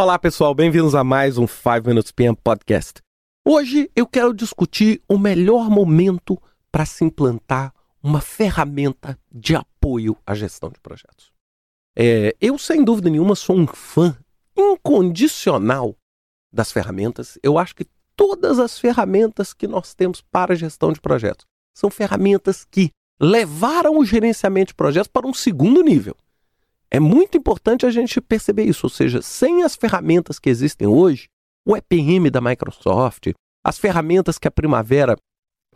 Olá, pessoal, bem-vindos a mais um 5 Minutes PM Podcast. Hoje eu quero discutir o melhor momento para se implantar uma ferramenta de apoio à gestão de projetos. É, eu, sem dúvida nenhuma, sou um fã incondicional das ferramentas. Eu acho que todas as ferramentas que nós temos para gestão de projetos são ferramentas que levaram o gerenciamento de projetos para um segundo nível. É muito importante a gente perceber isso, ou seja, sem as ferramentas que existem hoje, o EPM da Microsoft, as ferramentas que a Primavera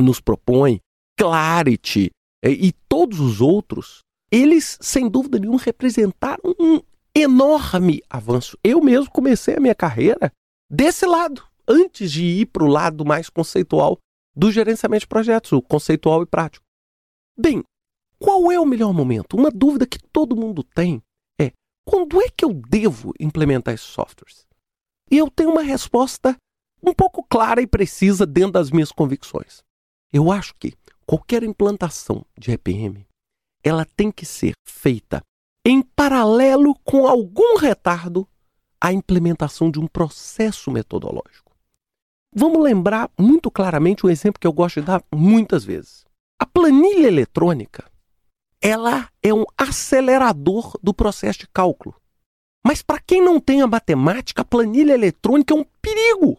nos propõe, Clarity e todos os outros, eles, sem dúvida nenhuma, representaram um enorme avanço. Eu mesmo comecei a minha carreira desse lado, antes de ir para o lado mais conceitual do gerenciamento de projetos, o conceitual e prático. Bem, qual é o melhor momento? Uma dúvida que todo mundo tem quando é que eu devo implementar esses softwares? E eu tenho uma resposta um pouco clara e precisa dentro das minhas convicções. Eu acho que qualquer implantação de EPM, ela tem que ser feita em paralelo com algum retardo à implementação de um processo metodológico. Vamos lembrar muito claramente um exemplo que eu gosto de dar muitas vezes. A planilha eletrônica, ela é um acelerador do processo de cálculo. Mas para quem não tem a matemática, a planilha eletrônica é um perigo.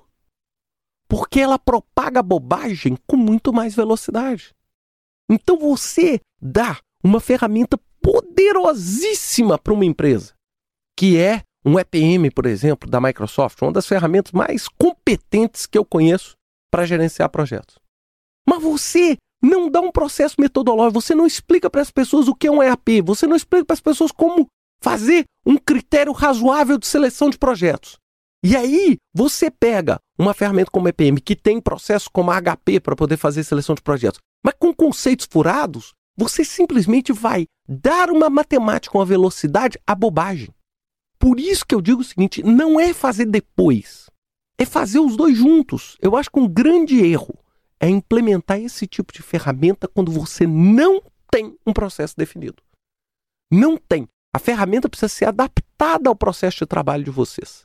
Porque ela propaga bobagem com muito mais velocidade. Então você dá uma ferramenta poderosíssima para uma empresa, que é um EPM, por exemplo, da Microsoft, uma das ferramentas mais competentes que eu conheço para gerenciar projetos. Mas você não dá um processo metodológico, você não explica para as pessoas o que é um EAP, você não explica para as pessoas como fazer um critério razoável de seleção de projetos. E aí você pega uma ferramenta como EPM que tem processo como HP para poder fazer seleção de projetos, mas com conceitos furados, você simplesmente vai dar uma matemática, uma velocidade à bobagem. Por isso que eu digo o seguinte: não é fazer depois, é fazer os dois juntos. Eu acho que um grande erro é implementar esse tipo de ferramenta quando você não tem um processo definido. Não tem. A ferramenta precisa ser adaptada ao processo de trabalho de vocês.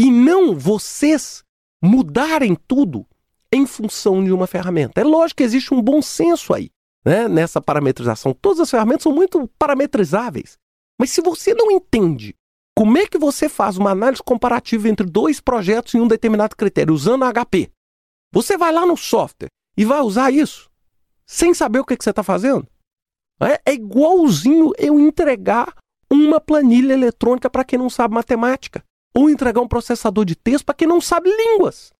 E não vocês mudarem tudo em função de uma ferramenta. É lógico que existe um bom senso aí, né, nessa parametrização. Todas as ferramentas são muito parametrizáveis. Mas se você não entende como é que você faz uma análise comparativa entre dois projetos em um determinado critério usando HP? Você vai lá no software e vai usar isso sem saber o que, que você está fazendo? É, é igualzinho eu entregar uma planilha eletrônica para quem não sabe matemática ou entregar um processador de texto para quem não sabe línguas.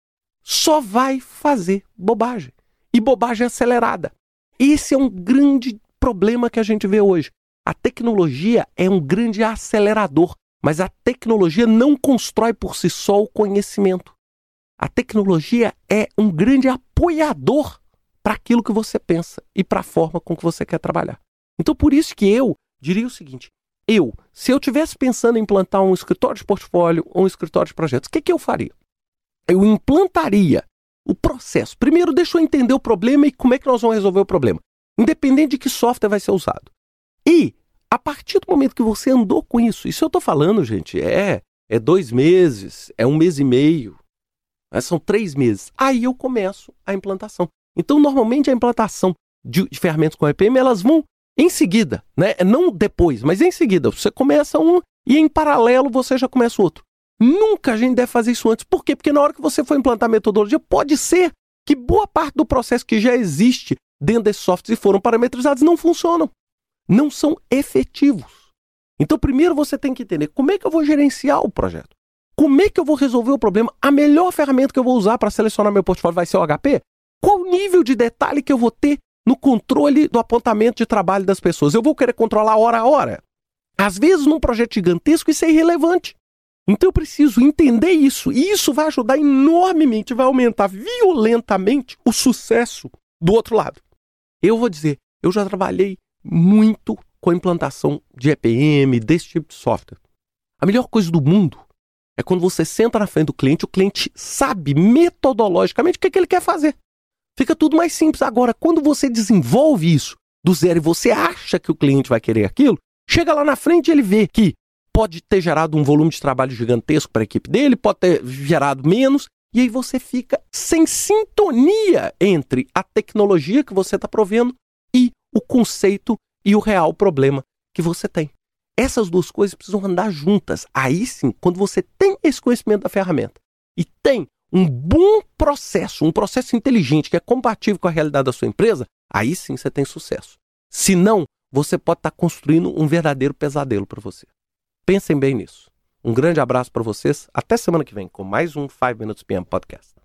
Só vai fazer bobagem. E bobagem acelerada. Esse é um grande problema que a gente vê hoje. A tecnologia é um grande acelerador. Mas a tecnologia não constrói por si só o conhecimento. A tecnologia é um grande apoiador para aquilo que você pensa e para a forma com que você quer trabalhar. Então, por isso que eu diria o seguinte: eu, se eu tivesse pensando em implantar um escritório de portfólio ou um escritório de projetos, o que, que eu faria? Eu implantaria o processo. Primeiro, deixa eu entender o problema e como é que nós vamos resolver o problema, independente de que software vai ser usado. E a partir do momento que você andou com isso, isso eu estou falando, gente, é, é dois meses, é um mês e meio, são três meses. Aí eu começo a implantação. Então, normalmente a implantação de, de ferramentas com EPM, elas vão em seguida, né? Não depois, mas em seguida. Você começa um e em paralelo você já começa outro. Nunca a gente deve fazer isso antes. Por quê? Porque na hora que você for implantar a metodologia, pode ser que boa parte do processo que já existe dentro desses softwares e foram parametrizados não funcionam não são efetivos. Então, primeiro você tem que entender como é que eu vou gerenciar o projeto. Como é que eu vou resolver o problema? A melhor ferramenta que eu vou usar para selecionar meu portfólio vai ser o HP? Qual o nível de detalhe que eu vou ter no controle do apontamento de trabalho das pessoas? Eu vou querer controlar hora a hora? Às vezes, num projeto gigantesco, isso é irrelevante. Então, eu preciso entender isso. E isso vai ajudar enormemente, vai aumentar violentamente o sucesso do outro lado. Eu vou dizer, eu já trabalhei muito com a implantação de EPM, desse tipo de software. A melhor coisa do mundo é quando você senta na frente do cliente, o cliente sabe metodologicamente o que, é que ele quer fazer. Fica tudo mais simples. Agora, quando você desenvolve isso do zero e você acha que o cliente vai querer aquilo, chega lá na frente e ele vê que pode ter gerado um volume de trabalho gigantesco para a equipe dele, pode ter gerado menos, e aí você fica sem sintonia entre a tecnologia que você está provendo e o conceito e o real problema que você tem. Essas duas coisas precisam andar juntas. Aí sim, quando você tem esse conhecimento da ferramenta e tem um bom processo, um processo inteligente que é compatível com a realidade da sua empresa, aí sim você tem sucesso. Se não, você pode estar construindo um verdadeiro pesadelo para você. Pensem bem nisso. Um grande abraço para vocês. Até semana que vem com mais um 5 Minutes PM Podcast.